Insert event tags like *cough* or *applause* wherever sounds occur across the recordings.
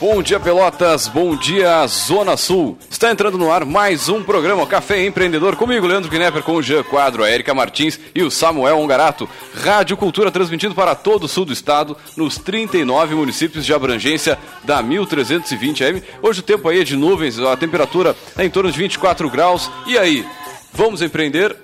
Bom dia, Pelotas. Bom dia, Zona Sul. Está entrando no ar mais um programa Café Empreendedor comigo, Leandro Knepper, com o Jean Quadro, a Erika Martins e o Samuel Ongarato. Rádio Cultura transmitindo para todo o sul do estado, nos 39 municípios de abrangência da 1320 AM. Hoje o tempo aí é de nuvens, a temperatura é em torno de 24 graus. E aí, vamos empreender?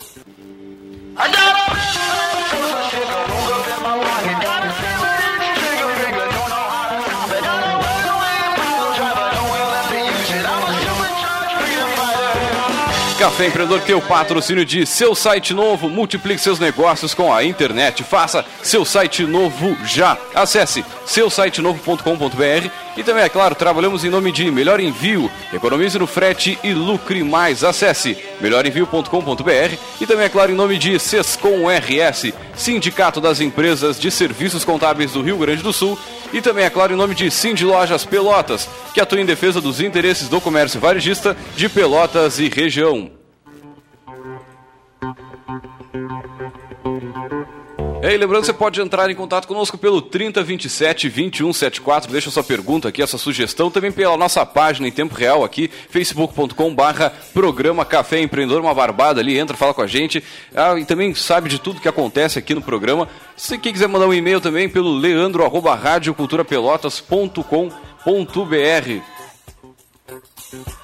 Café Empreendedor tem o patrocínio de seu site novo. Multiplique seus negócios com a internet. Faça seu site novo já. Acesse seusitenovo.com.br e também, é claro, trabalhamos em nome de Melhor Envio. Economize no frete e lucre mais. Acesse melhorenvio.com.br e também, é claro, em nome de Sescom RS, Sindicato das Empresas de Serviços Contábeis do Rio Grande do Sul e também, é claro, em nome de Cindy Lojas Pelotas, que atua em defesa dos interesses do comércio varejista de Pelotas e região. E lembrando, você pode entrar em contato conosco pelo 3027 2174. Deixa sua pergunta aqui, a sua sugestão, também pela nossa página em tempo real aqui, facebook.com barra programa Café Empreendedor, uma barbada ali, entra, fala com a gente. Ah, e também sabe de tudo que acontece aqui no programa. Se quem quiser mandar um e-mail também pelo leandro arroba radioculturapelotas.com.br.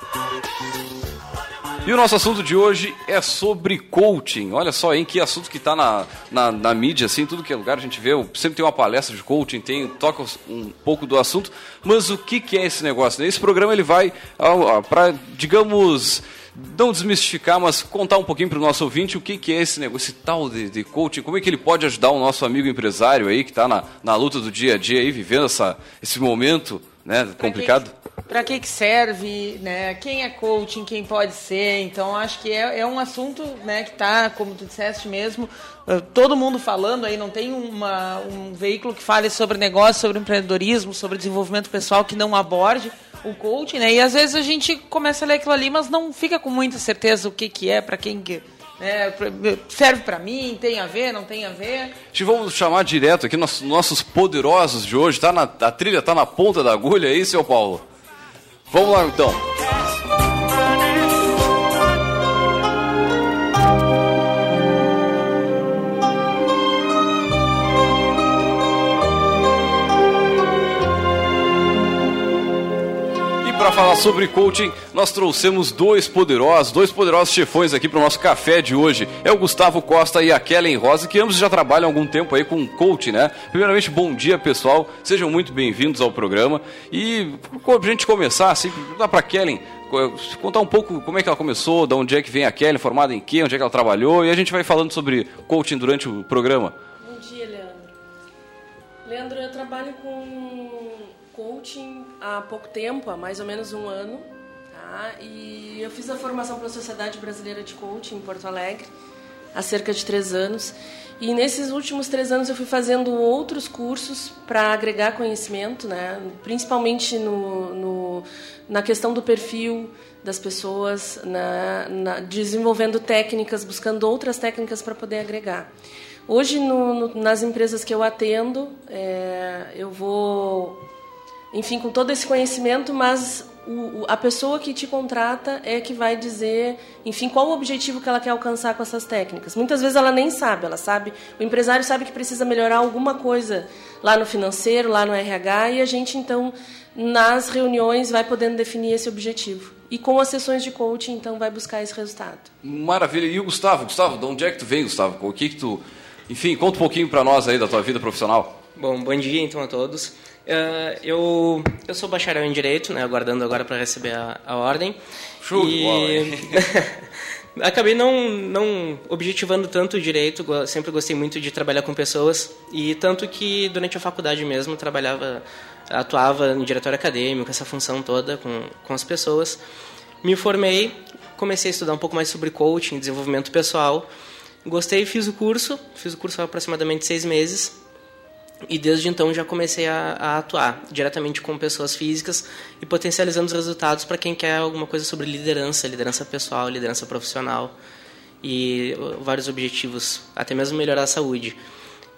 E o nosso assunto de hoje é sobre coaching. Olha só, em que assunto que está na, na, na, mídia, assim, tudo que é lugar a gente vê, sempre tem uma palestra de coaching, tem, toca um pouco do assunto, mas o que, que é esse negócio? Esse programa ele vai para, digamos, não desmistificar, mas contar um pouquinho para o nosso ouvinte o que, que é esse negócio, esse tal de, de, coaching, como é que ele pode ajudar o nosso amigo empresário aí que está na, na luta do dia a dia aí, vivendo essa, esse momento né, complicado para que, que serve, né? Quem é coaching, quem pode ser. Então, acho que é, é um assunto né, que está, como tu disseste mesmo, eh, todo mundo falando aí, não tem uma, um veículo que fale sobre negócio, sobre empreendedorismo, sobre desenvolvimento pessoal que não aborde o coaching, né? E às vezes a gente começa a ler aquilo ali, mas não fica com muita certeza o que, que é, para quem que é, serve para mim, tem a ver, não tem a ver. Te vamos chamar direto aqui, nossos, nossos poderosos de hoje, tá na, a trilha está na ponta da agulha aí, seu Paulo? Vamos lá então. Para falar sobre coaching, nós trouxemos dois poderosos, dois poderosos chefões aqui para o nosso café de hoje. É o Gustavo Costa e a Kellen Rosa, que ambos já trabalham há algum tempo aí com coaching, né? Primeiramente, bom dia, pessoal. Sejam muito bem-vindos ao programa. E para a gente começar, assim, dá para Kellen contar um pouco como é que ela começou, de onde é que vem a Kellen, formada em quê, onde é que ela trabalhou, e a gente vai falando sobre coaching durante o programa. Bom dia, Leandro. Leandro, eu trabalho com coaching há pouco tempo, há mais ou menos um ano. Tá? E eu fiz a formação pela Sociedade Brasileira de Coaching em Porto Alegre há cerca de três anos. E nesses últimos três anos eu fui fazendo outros cursos para agregar conhecimento, né? principalmente no, no, na questão do perfil das pessoas, na, na, desenvolvendo técnicas, buscando outras técnicas para poder agregar. Hoje, no, nas empresas que eu atendo, é, eu vou enfim, com todo esse conhecimento, mas o, a pessoa que te contrata é que vai dizer, enfim, qual o objetivo que ela quer alcançar com essas técnicas. Muitas vezes ela nem sabe, ela sabe, o empresário sabe que precisa melhorar alguma coisa lá no financeiro, lá no RH, e a gente então nas reuniões vai podendo definir esse objetivo. E com as sessões de coaching, então, vai buscar esse resultado. Maravilha. E o Gustavo? Gustavo, de onde é que tu vem, Gustavo? O que que tu... Enfim, conta um pouquinho para nós aí da tua vida profissional. Bom, bom dia então a todos. Uh, eu, eu sou bacharel em Direito, né, aguardando agora para receber a, a ordem. Show e... *laughs* acabei não, não objetivando tanto o direito, sempre gostei muito de trabalhar com pessoas, e tanto que durante a faculdade mesmo trabalhava, atuava em diretório acadêmico, essa função toda com, com as pessoas. Me formei, comecei a estudar um pouco mais sobre coaching, desenvolvimento pessoal, gostei, fiz o curso, fiz o curso há aproximadamente seis meses, e desde então já comecei a, a, atuar diretamente com pessoas físicas e potencializando os resultados para quem quer alguma coisa sobre liderança, liderança pessoal, liderança profissional e vários objetivos, até mesmo melhorar a saúde.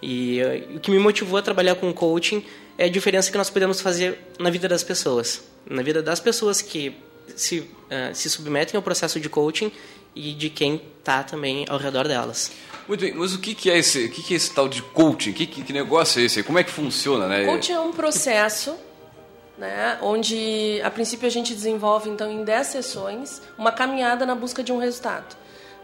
E uh, o que me motivou a trabalhar com coaching é a diferença que nós podemos fazer na vida das pessoas, na vida das pessoas que se, uh, se submetem ao processo de coaching e de quem está também ao redor delas. Muito bem, mas o que, é esse, o que, que é esse tal de coaching? Que, que, que negócio é esse? Como é que funciona, né? Coaching é um processo, né, onde a princípio a gente desenvolve então em 10 sessões uma caminhada na busca de um resultado.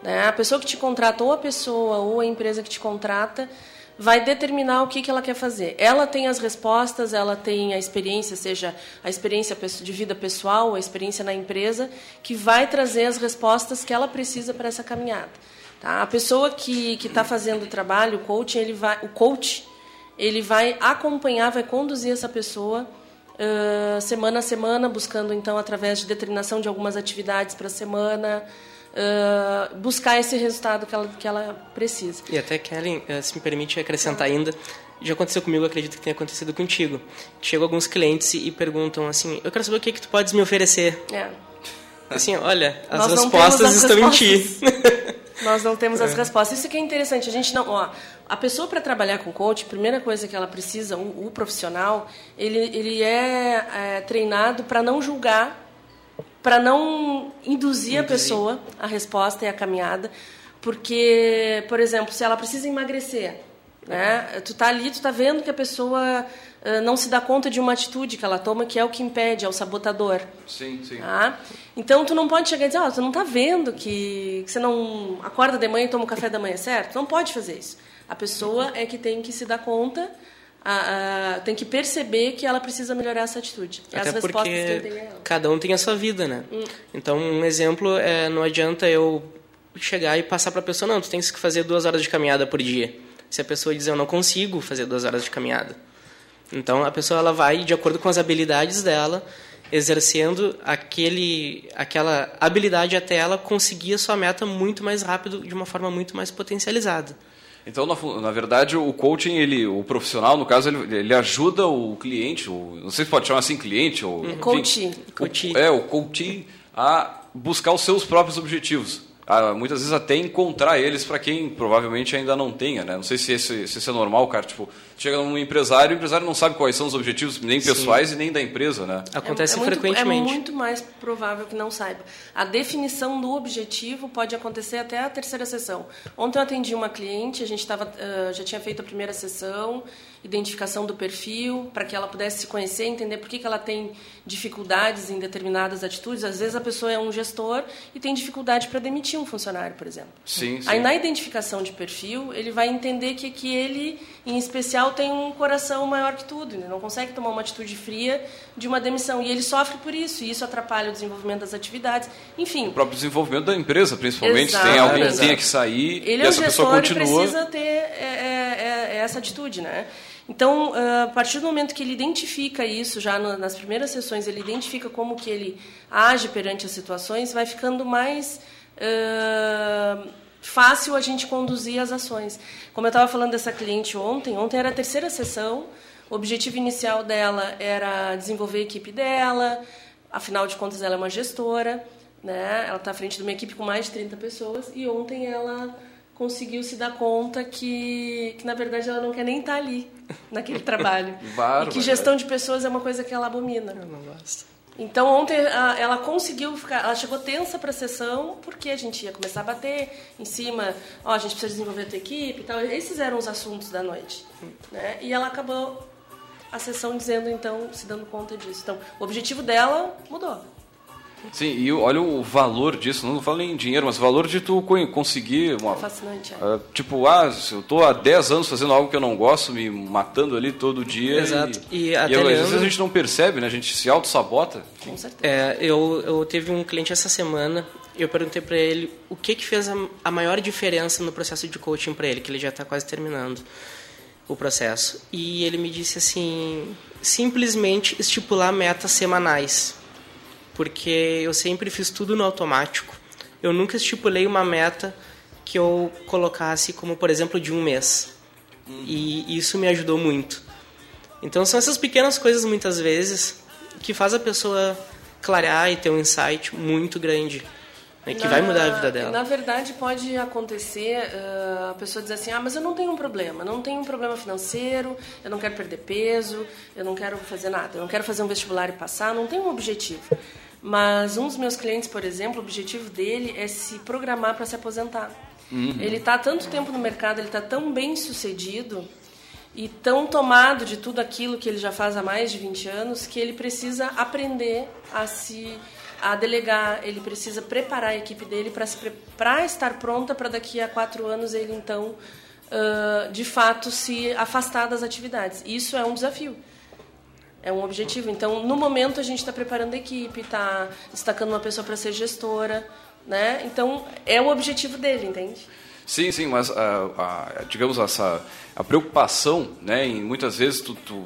Né? A pessoa que te contrata ou a pessoa ou a empresa que te contrata vai determinar o que, que ela quer fazer. Ela tem as respostas, ela tem a experiência, seja a experiência de vida pessoal, a experiência na empresa, que vai trazer as respostas que ela precisa para essa caminhada. Tá? A pessoa que está fazendo o trabalho, o coach, ele vai, o coach, ele vai acompanhar, vai conduzir essa pessoa uh, semana a semana, buscando então através de determinação de algumas atividades para a semana, uh, buscar esse resultado que ela, que ela precisa. E até, Kellen, uh, se me permite acrescentar ainda, já aconteceu comigo, acredito que tenha acontecido contigo. Chegam alguns clientes e perguntam assim, eu quero saber o que, que tu podes me oferecer. É. Assim, olha, as Nós respostas estão respostas. em ti. Nós não temos as é. respostas. Isso que é interessante. A gente não, ó, a pessoa para trabalhar com coach, a primeira coisa que ela precisa, o, o profissional, ele, ele é, é treinado para não julgar para não induzir, induzir a pessoa a resposta e a caminhada, porque, por exemplo, se ela precisa emagrecer, né? Tu tá ali, tu tá vendo que a pessoa não se dá conta de uma atitude que ela toma que é o que impede, é o sabotador. Sim, sim. Tá? Então tu não pode chegar e dizer, ó, oh, tu não tá vendo que, que você não acorda de manhã e toma o café da manhã certo? Não pode fazer isso. A pessoa é que tem que se dar conta a, a, tem que perceber que ela precisa melhorar essa atitude. Até As porque cada um tem a sua vida, né? Hum. Então, um exemplo é não adianta eu chegar e passar para a pessoa, não, tu tens que fazer duas horas de caminhada por dia. Se a pessoa dizer, eu não consigo fazer duas horas de caminhada. Então, a pessoa ela vai, de acordo com as habilidades dela, exercendo aquele, aquela habilidade até ela conseguir a sua meta muito mais rápido, de uma forma muito mais potencializada. Então, na, na, verdade, o coaching, ele, o profissional, no caso, ele, ele ajuda o cliente, o, não sei se pode chamar assim cliente ou é coaching. O, é, o coaching a buscar os seus próprios objetivos muitas vezes até encontrar eles para quem provavelmente ainda não tenha, né? Não sei se esse, se esse é normal, cara. Tipo, chega num empresário, o empresário não sabe quais são os objetivos nem pessoais Sim. e nem da empresa, né? Acontece é, é frequentemente. Muito, é muito mais provável que não saiba. A definição do objetivo pode acontecer até a terceira sessão. Ontem eu atendi uma cliente, a gente tava, uh, já tinha feito a primeira sessão identificação do perfil, para que ela pudesse se conhecer, entender por que, que ela tem dificuldades em determinadas atitudes. Às vezes a pessoa é um gestor e tem dificuldade para demitir um funcionário, por exemplo. Sim, sim. Aí na identificação de perfil, ele vai entender que, que ele, em especial, tem um coração maior que tudo. Ele não consegue tomar uma atitude fria de uma demissão. E ele sofre por isso, e isso atrapalha o desenvolvimento das atividades. Enfim. O próprio desenvolvimento da empresa, principalmente. Exato, tem alguém que tenha que sair ele e é essa pessoa continua. Ele precisa ter é, é, é essa atitude, né? Então, ah, a partir do momento que ele identifica isso, já nas primeiras sessões, ele identifica como que ele age perante as situações, vai ficando mais uh, fácil a gente conduzir as ações. Como eu estava falando dessa cliente ontem, ontem era a terceira sessão, o objetivo inicial dela era desenvolver a equipe dela, afinal de contas ela é uma gestora, né? ela está à frente de uma equipe com mais de 30 pessoas, e ontem ela conseguiu se dar conta que, que na verdade ela não quer nem estar tá ali naquele trabalho *laughs* e que gestão de pessoas é uma coisa que ela abomina. Eu não gosto. Então ontem ela conseguiu ficar, ela chegou tensa para a sessão porque a gente ia começar a bater em cima, ó, a gente precisa desenvolver a tua equipe e tal. Esses eram os assuntos da noite, né? E ela acabou a sessão dizendo então, se dando conta disso. Então, o objetivo dela mudou. Sim, e olha o valor disso, não falo nem em dinheiro, mas o valor de tu conseguir uma. É fascinante, é. Uh, tipo, ah, eu estou há 10 anos fazendo algo que eu não gosto, me matando ali todo dia. Exato. E, e, até e eu, às vezes a gente não percebe, né? A gente se auto-sabota. Com certeza. É, eu, eu teve um cliente essa semana, eu perguntei para ele o que, que fez a, a maior diferença no processo de coaching para ele, que ele já está quase terminando o processo. E ele me disse assim: simplesmente estipular metas semanais porque eu sempre fiz tudo no automático. Eu nunca estipulei uma meta que eu colocasse como, por exemplo, de um mês. E isso me ajudou muito. Então são essas pequenas coisas muitas vezes que faz a pessoa clarear e ter um insight muito grande né, que vai mudar a vida dela. Na verdade, pode acontecer uh, a pessoa dizer assim: ah, mas eu não tenho um problema, não tenho um problema financeiro, eu não quero perder peso, eu não quero fazer nada, eu não quero fazer um vestibular e passar, não tenho um objetivo. Mas um dos meus clientes, por exemplo, o objetivo dele é se programar para se aposentar. Uhum. Ele está tanto tempo no mercado, ele está tão bem sucedido e tão tomado de tudo aquilo que ele já faz há mais de 20 anos que ele precisa aprender a se a delegar, ele precisa preparar a equipe dele para estar pronta para daqui a quatro anos ele então uh, de fato se afastar das atividades. Isso é um desafio. É um objetivo. Então, no momento, a gente está preparando a equipe, está destacando uma pessoa para ser gestora, né? Então, é o objetivo dele, entende? Sim, sim, mas, a, a, digamos, essa, a preocupação, né, em muitas vezes tu, tu,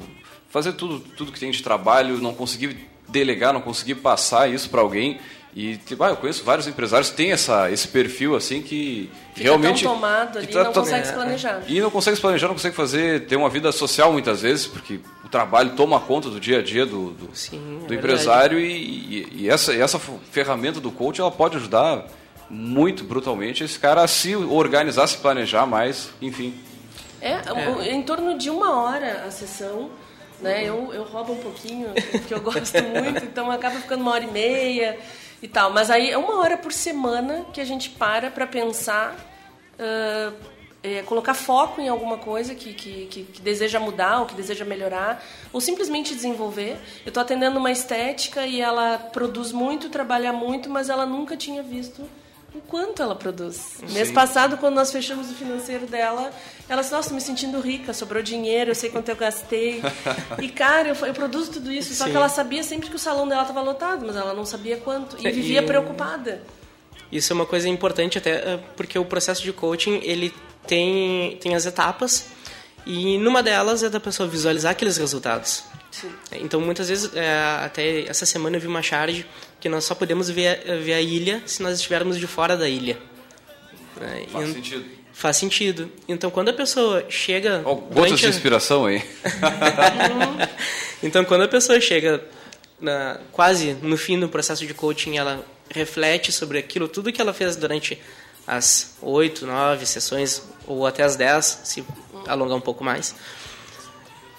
fazer tudo, tudo que tem de trabalho, não conseguir delegar, não conseguir passar isso para alguém, e tipo, ah, eu conheço vários empresários que têm essa, esse perfil assim que Fica realmente. Tão tomado ali, tá, não consegue se planejar. E não consegue se planejar, não consegue fazer, ter uma vida social muitas vezes, porque o trabalho toma conta do dia a dia do, do, Sim, do é empresário e, e, e, essa, essa ferramenta do coach ela pode ajudar muito brutalmente esse cara a se organizar, se planejar mais, enfim. É, é. em torno de uma hora a sessão. Né? Eu, eu roubo um pouquinho, porque eu gosto muito, então acaba ficando uma hora e meia e tal. Mas aí é uma hora por semana que a gente para para pensar, uh, é, colocar foco em alguma coisa que, que, que, que, deseja mudar ou que deseja melhorar, ou simplesmente desenvolver. Eu estou atendendo uma estética e ela produz muito, trabalha muito, mas ela nunca tinha visto o quanto ela produz. Sim. Mês passado, quando nós fechamos o financeiro dela, ela disse, nossa, me sentindo rica, sobrou dinheiro, eu sei quanto eu gastei. *laughs* e, cara, eu, eu produzo tudo isso. Só Sim. que ela sabia sempre que o salão dela estava lotado, mas ela não sabia quanto. E vivia e... preocupada. Isso é uma coisa importante até, eh, porque o processo de coaching, ele tem, tem as etapas, e numa delas é da pessoa visualizar aqueles resultados. Sim. Então, muitas vezes, é, até essa semana eu vi uma charge que nós só podemos ver, ver a ilha se nós estivermos de fora da ilha. É, Faz e, sentido. Faz sentido. Então, quando a pessoa chega... Oh, gotas de inspiração aí. *laughs* então, quando a pessoa chega na, quase no fim do processo de coaching, ela reflete sobre aquilo, tudo que ela fez durante as oito, nove sessões, ou até as dez, se alongar um pouco mais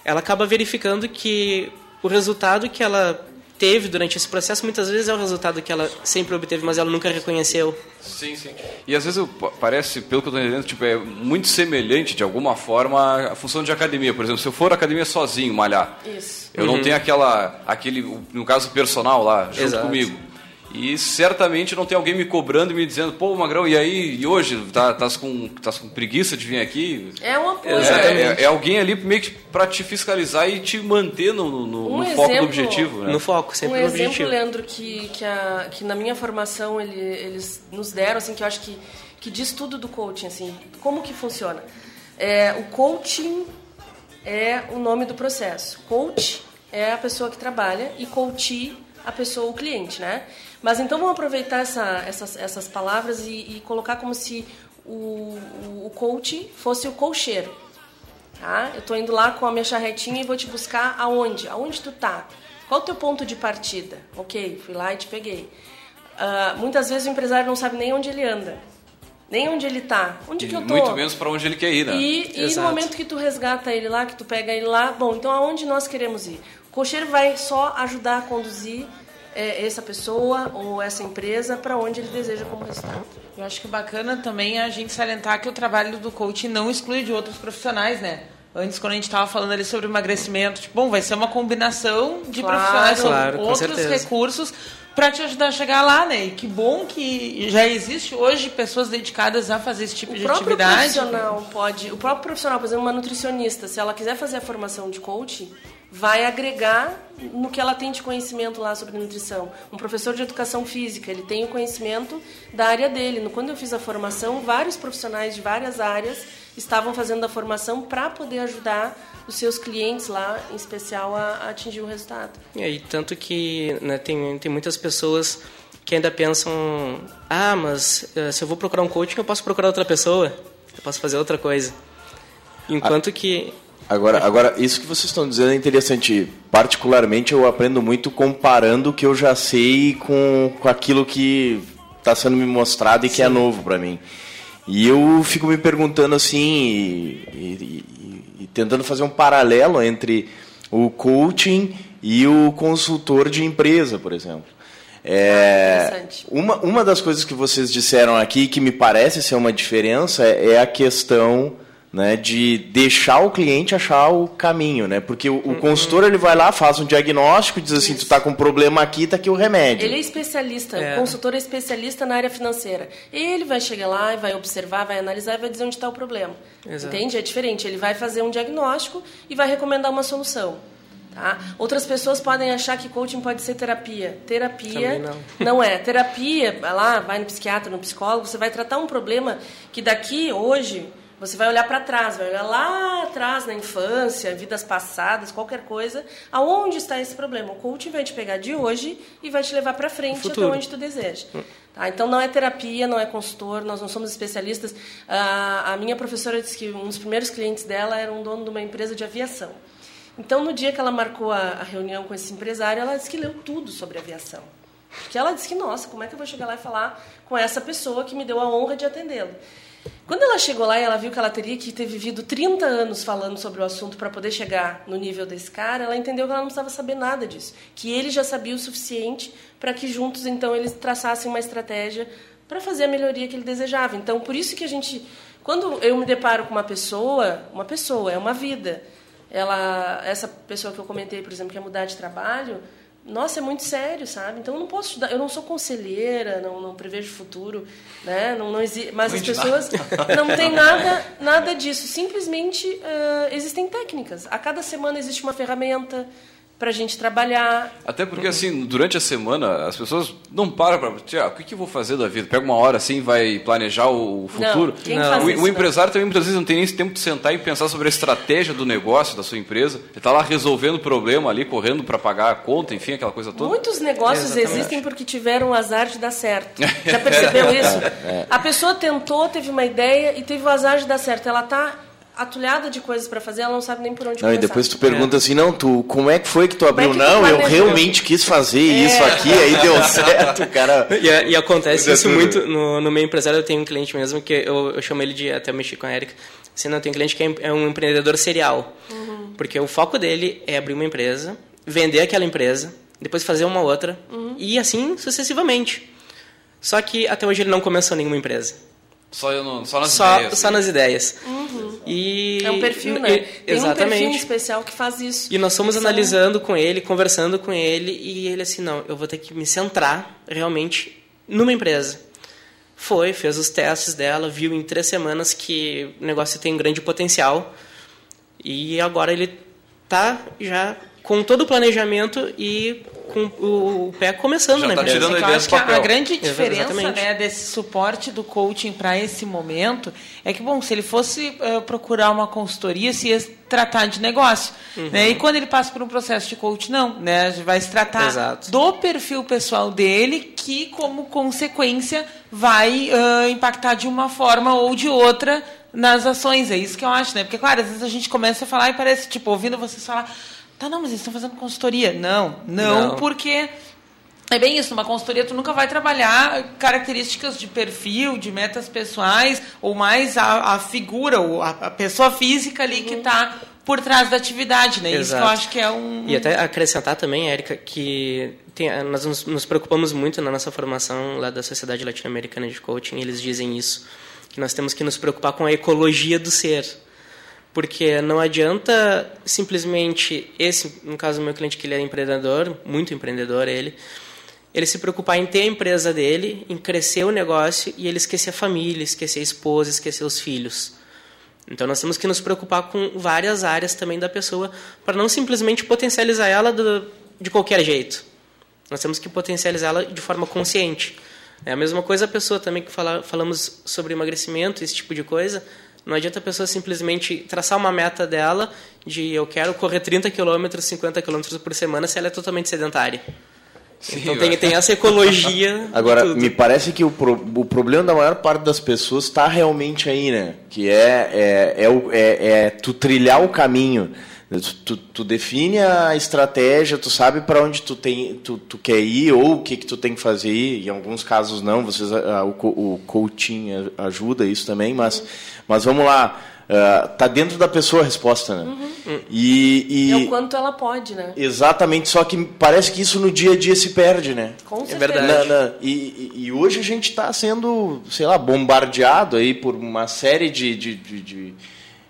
ela acaba verificando que o resultado que ela teve durante esse processo muitas vezes é o resultado que ela sempre obteve, mas ela nunca reconheceu. Sim, sim. E às vezes parece, pelo que eu estou entendendo, tipo, é muito semelhante de alguma forma a função de academia. Por exemplo, se eu for à academia sozinho malhar, Isso. eu uhum. não tenho aquela, aquele, no caso personal lá, junto Exato. comigo. E certamente não tem alguém me cobrando e me dizendo, pô, Magrão, e aí, e hoje? Tá, tá, com, tá com preguiça de vir aqui? É um apoio. É, é, é alguém ali meio que para te fiscalizar e te manter no, no, um no exemplo, foco do objetivo. Né? No foco, sempre um no objetivo. Um exemplo, Leandro, que, que, a, que na minha formação ele, eles nos deram, assim, que eu acho que, que diz tudo do coaching, assim, como que funciona. É, o coaching é o nome do processo. Coach é a pessoa que trabalha e coachee a pessoa, o cliente, né? Mas então vamos aproveitar essa, essas, essas palavras e, e, colocar como se o, o, coach fosse o cocheiro. Tá? Eu estou indo lá com a minha charretinha e vou te buscar aonde? Aonde tu tá? Qual o teu ponto de partida? Ok, fui lá e te peguei. Uh, muitas vezes o empresário não sabe nem onde ele anda. Nem onde ele está. Onde e que eu tô? Muito menos para onde ele quer ir, né? E, e no momento que tu resgata ele lá, que tu pega ele lá, bom, então aonde nós queremos ir? O cocheiro vai só ajudar a conduzir é, essa pessoa ou essa empresa para onde ele deseja como resultado. Eu acho que bacana também a gente salientar que o trabalho do coaching não exclui de outros profissionais, né? Antes, quando a gente estava falando ali sobre emagrecimento, tipo, bom, vai ser uma combinação de claro, profissionais claro, outros recursos para te ajudar a chegar lá, né? E que bom que já existe hoje pessoas dedicadas a fazer esse tipo o de atividade. Profissional pode, o próprio profissional, por exemplo, uma nutricionista, se ela quiser fazer a formação de coaching, vai agregar no que ela tem de conhecimento lá sobre nutrição. Um professor de educação física, ele tem o conhecimento da área dele. Quando eu fiz a formação, vários profissionais de várias áreas estavam fazendo a formação para poder ajudar os seus clientes lá, em especial, a, a atingir o resultado. E tanto que né, tem, tem muitas pessoas que ainda pensam, ah, mas uh, se eu vou procurar um coaching, eu posso procurar outra pessoa, eu posso fazer outra coisa. Enquanto ah. que Agora, agora, isso que vocês estão dizendo é interessante. Particularmente, eu aprendo muito comparando o que eu já sei com, com aquilo que está sendo me mostrado e que é novo para mim. E eu fico me perguntando assim, e, e, e, e tentando fazer um paralelo entre o coaching e o consultor de empresa, por exemplo. É, uma, uma das coisas que vocês disseram aqui que me parece ser uma diferença é a questão né, de deixar o cliente achar o caminho, né? Porque o, o uhum. consultor ele vai lá, faz um diagnóstico, diz assim, Isso. tu está com um problema aqui, tá aqui o remédio. Ele é especialista, é. o consultor é especialista na área financeira. Ele vai chegar lá e vai observar, vai analisar e vai dizer onde está o problema. Exato. Entende? É diferente. Ele vai fazer um diagnóstico e vai recomendar uma solução. Tá? Outras pessoas podem achar que coaching pode ser terapia. Terapia não. não. é. Terapia, vai lá, vai no psiquiatra, no psicólogo, você vai tratar um problema que daqui, hoje, você vai olhar para trás, vai olhar lá atrás na infância, vidas passadas, qualquer coisa, aonde está esse problema. O coaching vai te pegar de hoje e vai te levar para frente até onde tu deseja. Tá? Então não é terapia, não é consultor, nós não somos especialistas. Ah, a minha professora disse que um dos primeiros clientes dela era um dono de uma empresa de aviação. Então, no dia que ela marcou a, a reunião com esse empresário, ela disse que leu tudo sobre aviação. Porque ela disse que, nossa, como é que eu vou chegar lá e falar com essa pessoa que me deu a honra de atendê-lo? Quando ela chegou lá e ela viu que ela teria que ter vivido 30 anos falando sobre o assunto para poder chegar no nível desse cara, ela entendeu que ela não precisava saber nada disso. Que ele já sabia o suficiente para que juntos, então, eles traçassem uma estratégia para fazer a melhoria que ele desejava. Então, por isso que a gente... Quando eu me deparo com uma pessoa, uma pessoa, é uma vida ela, essa pessoa que eu comentei, por exemplo, que quer mudar de trabalho, nossa, é muito sério, sabe? Então eu não posso estudar, eu não sou conselheira, não, não prevejo futuro, né? Não, não exi mas as pessoas não tem nada, nada disso. Simplesmente uh, existem técnicas. A cada semana existe uma ferramenta para a gente trabalhar. Até porque, assim, durante a semana, as pessoas não param para... Ah, o que, que eu vou fazer da vida? Pega uma hora assim vai planejar o futuro. Não, quem não. Faz o, isso, o empresário não. também, muitas vezes, não tem nem esse tempo de sentar e pensar sobre a estratégia do negócio da sua empresa. Ele está lá resolvendo o problema ali, correndo para pagar a conta, enfim, aquela coisa toda. Muitos negócios existem porque tiveram o azar de dar certo. *laughs* Já percebeu isso? É. A pessoa tentou, teve uma ideia e teve o azar de dar certo. Ela está atulhada de coisas para fazer, ela não sabe nem por onde não, começar. E depois tu pergunta é. assim, não, tu, como é que foi que tu abriu? É que não, eu realmente quis fazer é. isso aqui, aí deu *laughs* certo, cara. E, e acontece isso muito no, no meio empresário, eu tenho um cliente mesmo que eu, eu chamo ele de, até eu mexi com a Erika, assim, não, tem um cliente que é, é um empreendedor serial, uhum. porque o foco dele é abrir uma empresa, vender aquela empresa, depois fazer uma outra, uhum. e assim sucessivamente. Só que até hoje ele não começou nenhuma empresa. Só, no, só nas só, ideias. Só nas ideias. Uhum. E, é um perfil, né? E, Tem exatamente. um perfil especial que faz isso. E nós fomos analisando com ele, conversando com ele, e ele assim, não, eu vou ter que me centrar realmente numa empresa. Foi, fez os testes dela, viu em três semanas que o negócio tem um grande potencial. E agora ele tá já com todo o planejamento e com o pé começando Já na tá. Tirando a, eu acho que a grande diferença né, desse suporte do coaching para esse momento é que, bom, se ele fosse uh, procurar uma consultoria, se ia tratar de negócio. Uhum. Né? E quando ele passa por um processo de coaching, não. Né? Vai se tratar Exato. do perfil pessoal dele, que, como consequência, vai uh, impactar de uma forma ou de outra nas ações. É isso que eu acho, né? Porque, claro, às vezes a gente começa a falar e parece, tipo, ouvindo vocês falar Tá, não, mas eles estão fazendo consultoria. Não, não, não, porque é bem isso, numa consultoria tu nunca vai trabalhar características de perfil, de metas pessoais, ou mais a, a figura, ou a, a, pessoa física ali uhum. que está por trás da atividade, né? Exato. Isso que eu acho que é um... E até acrescentar também, Érica, que tem, nós nos, nos, preocupamos muito na nossa formação lá da Sociedade Latino-Americana de Coaching, eles dizem isso, que nós temos que nos preocupar com a ecologia do ser porque não adianta simplesmente esse, no caso do meu cliente que ele é empreendedor, muito empreendedor ele, ele se preocupar em ter a empresa dele, em crescer o negócio e ele esquecer a família, esquecer a esposa, esquecer os filhos. Então nós temos que nos preocupar com várias áreas também da pessoa para não simplesmente potencializar ela do, de qualquer jeito. Nós temos que potencializá-la de forma consciente. É a mesma coisa a pessoa também que fala, falamos sobre emagrecimento, esse tipo de coisa. Não adianta a pessoa simplesmente traçar uma meta dela de eu quero correr 30 km, 50 km por semana se ela é totalmente sedentária. Sim, então tem, tem essa ecologia. *laughs* Agora, me parece que o, pro, o problema da maior parte das pessoas está realmente aí, né? Que é, é, é, é, é tu trilhar o caminho. Tu, tu, define a estratégia, tu sabe para onde tu, tem, tu, tu quer ir ou o que, que tu tem que fazer. Em alguns casos não, vocês, o, o coaching ajuda isso também, mas, mas vamos lá. Uh, tá dentro da pessoa a resposta, né? Uhum. E, e, é o quanto ela pode, né? Exatamente, só que parece que isso no dia a dia se perde, né? Com certeza. É verdade. Na, na, e, e, hoje a gente está sendo, sei lá, bombardeado aí por uma série de, de, de, de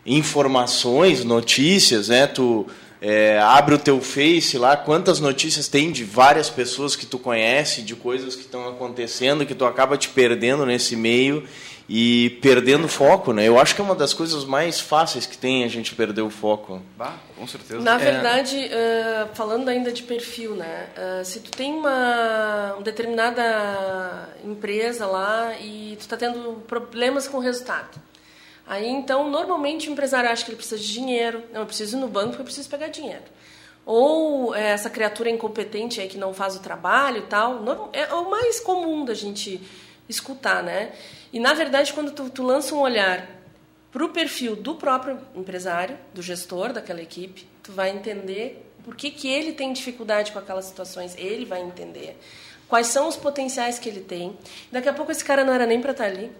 informações, notícias, né? Tu é, abre o teu Face lá, quantas notícias tem de várias pessoas que tu conhece, de coisas que estão acontecendo, que tu acaba te perdendo nesse meio e perdendo foco, né? Eu acho que é uma das coisas mais fáceis que tem a gente perder o foco. Bah, com certeza. Na é. verdade, uh, falando ainda de perfil, né? Uh, se tu tem uma, uma, determinada empresa lá e tu está tendo problemas com o resultado, aí então normalmente o empresário acha que ele precisa de dinheiro, não, eu preciso ir no banco porque eu preciso pegar dinheiro. Ou é, essa criatura incompetente aí que não faz o trabalho e tal, é o mais comum da gente escutar, né? E, na verdade, quando tu, tu lança um olhar para o perfil do próprio empresário, do gestor daquela equipe, tu vai entender por que, que ele tem dificuldade com aquelas situações, ele vai entender quais são os potenciais que ele tem. Daqui a pouco esse cara não era nem para estar tá ali,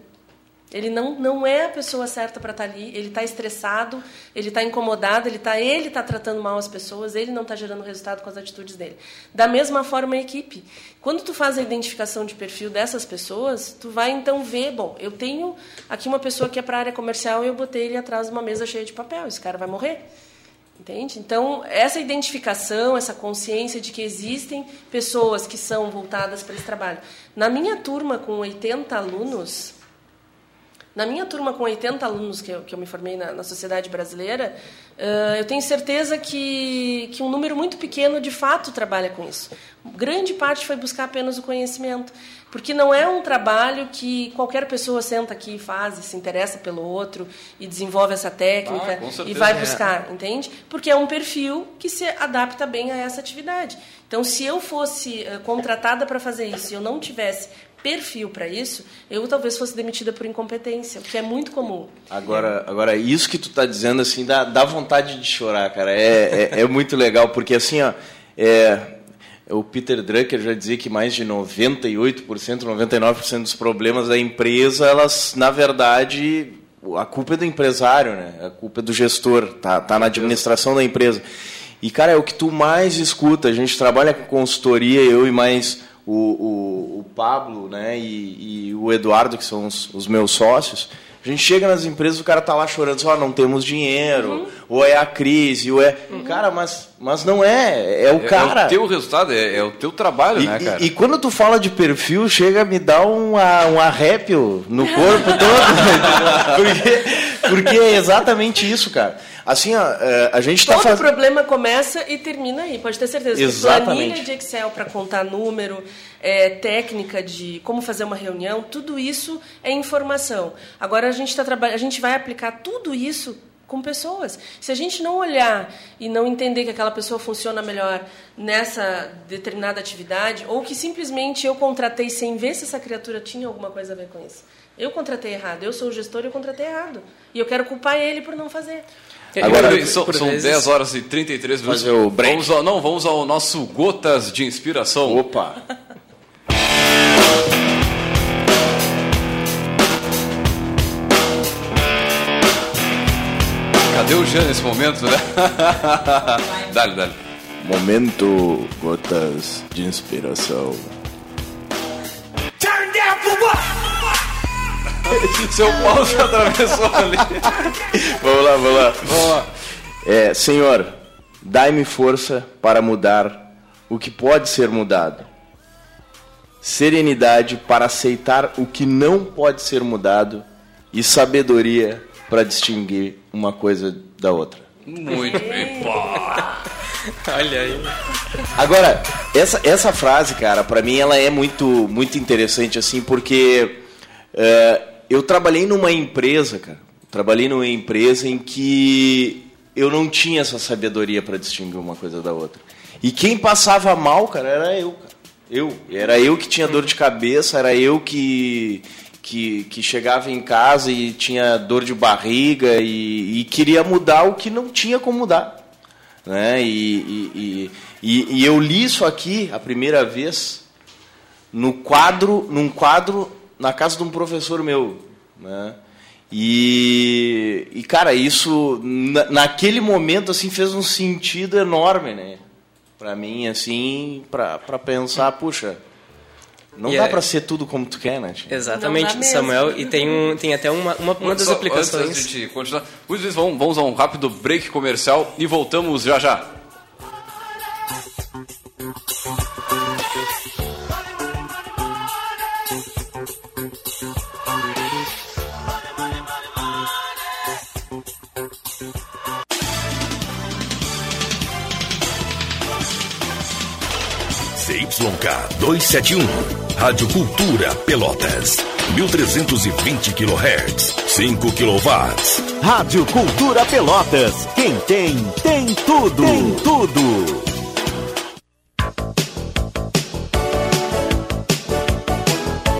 ele não, não é a pessoa certa para estar tá ali, ele está estressado, ele está incomodado, ele está ele tá tratando mal as pessoas, ele não está gerando resultado com as atitudes dele. Da mesma forma a equipe. Quando tu faz a identificação de perfil dessas pessoas, tu vai então ver, bom, eu tenho aqui uma pessoa que é para a área comercial e eu botei ele atrás de uma mesa cheia de papel, esse cara vai morrer. Entende? Então, essa identificação, essa consciência de que existem pessoas que são voltadas para esse trabalho. Na minha turma, com 80 alunos, na minha turma, com 80 alunos que eu, que eu me formei na, na sociedade brasileira, uh, eu tenho certeza que, que um número muito pequeno, de fato, trabalha com isso. Grande parte foi buscar apenas o conhecimento, porque não é um trabalho que qualquer pessoa senta aqui e faz, e se interessa pelo outro, e desenvolve essa técnica, ah, e vai buscar, é. entende? Porque é um perfil que se adapta bem a essa atividade. Então, se eu fosse uh, contratada para fazer isso e eu não tivesse perfil para isso, eu talvez fosse demitida por incompetência, o que é muito comum. Agora, agora isso que tu está dizendo assim dá, dá vontade de chorar, cara. É, é, é muito legal porque assim, ó, é, o Peter Drucker já dizia que mais de 98%, 99% dos problemas da empresa, elas na verdade a culpa é do empresário, né? A culpa é do gestor, tá, tá na administração da empresa. E cara, é o que tu mais escuta. A gente trabalha com consultoria, eu e mais o, o, o Pablo né, e, e, o Eduardo, que são os, os, meus sócios, a gente chega nas empresas, o cara tá lá chorando, só, ah, não temos dinheiro, uhum. ou é a crise, ou é. Uhum. Cara, mas, mas não é, é o é, cara. É o teu resultado, é, é o teu trabalho, e, né, cara? E, e, quando tu fala de perfil, chega a me dar um, um arrépio no corpo *laughs* todo. *laughs* porque, porque é exatamente isso, cara. Assim, ó, é, a gente está. Todo problema começa e termina aí, pode ter certeza. Exatamente. Planilha de Excel para contar número, é, técnica de como fazer uma reunião, tudo isso é informação. Agora a gente está trabalhando, a gente vai aplicar tudo isso com pessoas. Se a gente não olhar e não entender que aquela pessoa funciona melhor nessa determinada atividade, ou que simplesmente eu contratei sem ver se essa criatura tinha alguma coisa a ver com isso. Eu contratei errado, eu sou o gestor e eu contratei errado. E eu quero culpar ele por não fazer. Agora, são, são vezes... 10 horas e 33 minutos. Fazer o break. Vamos ao, não, vamos ao nosso Gotas de Inspiração. Opa! Cadê o Jean nesse momento, né? *laughs* dale, dale. Momento Gotas de Inspiração. *laughs* Seu pau se atravessou ali. vamos lá, vamos lá. Vamos lá. É, Senhor, dai-me força para mudar o que pode ser mudado. Serenidade para aceitar o que não pode ser mudado e sabedoria para distinguir uma coisa da outra. Muito bem, pô. Olha aí. Agora, essa, essa frase, cara, para mim ela é muito muito interessante assim, porque é, eu trabalhei numa empresa, cara. Trabalhei numa empresa em que eu não tinha essa sabedoria para distinguir uma coisa da outra. E quem passava mal, cara, era eu, cara. Eu. Era eu que tinha dor de cabeça, era eu que, que, que chegava em casa e tinha dor de barriga e, e queria mudar o que não tinha como mudar. Né? E, e, e, eu li isso aqui a primeira vez no quadro, num quadro na casa de um professor meu. Né? E, e cara, isso na, naquele momento assim fez um sentido enorme, né? Para mim, assim, para pensar, puxa, não e dá é... para ser tudo como tu quer, né? Tipo? Exatamente, Samuel. E tem, um, tem até uma, uma, uma das Só, aplicações. Antes de continuar, vamos, vamos a um rápido break comercial e voltamos já já. ZYK 271, Rádio Cultura Pelotas, 1320 kHz, 5 kW. Rádio Cultura Pelotas, quem tem, tem tudo, tem tudo.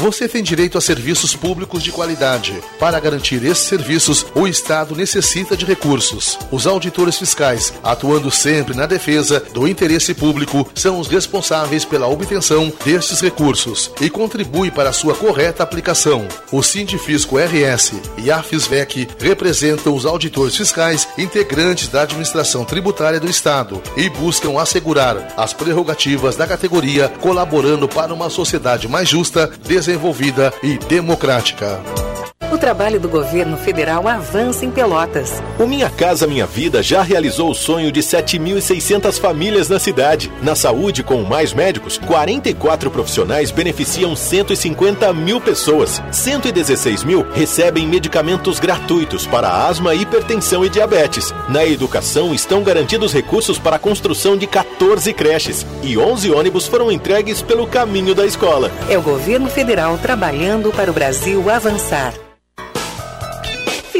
Você tem direito a serviços públicos de qualidade. Para garantir esses serviços, o Estado necessita de recursos. Os auditores fiscais, atuando sempre na defesa do interesse público, são os responsáveis pela obtenção destes recursos e contribui para sua correta aplicação. O Sindifisco RS e a FISVEC representam os auditores fiscais integrantes da administração tributária do Estado e buscam assegurar as prerrogativas da categoria, colaborando para uma sociedade mais justa, desenvolvida desenvolvida e democrática. O trabalho do governo federal avança em Pelotas. O Minha Casa Minha Vida já realizou o sonho de 7.600 famílias na cidade. Na saúde, com mais médicos, 44 profissionais beneficiam 150 mil pessoas. 116 mil recebem medicamentos gratuitos para asma, hipertensão e diabetes. Na educação, estão garantidos recursos para a construção de 14 creches e 11 ônibus foram entregues pelo caminho da escola. É o governo federal trabalhando para o Brasil avançar.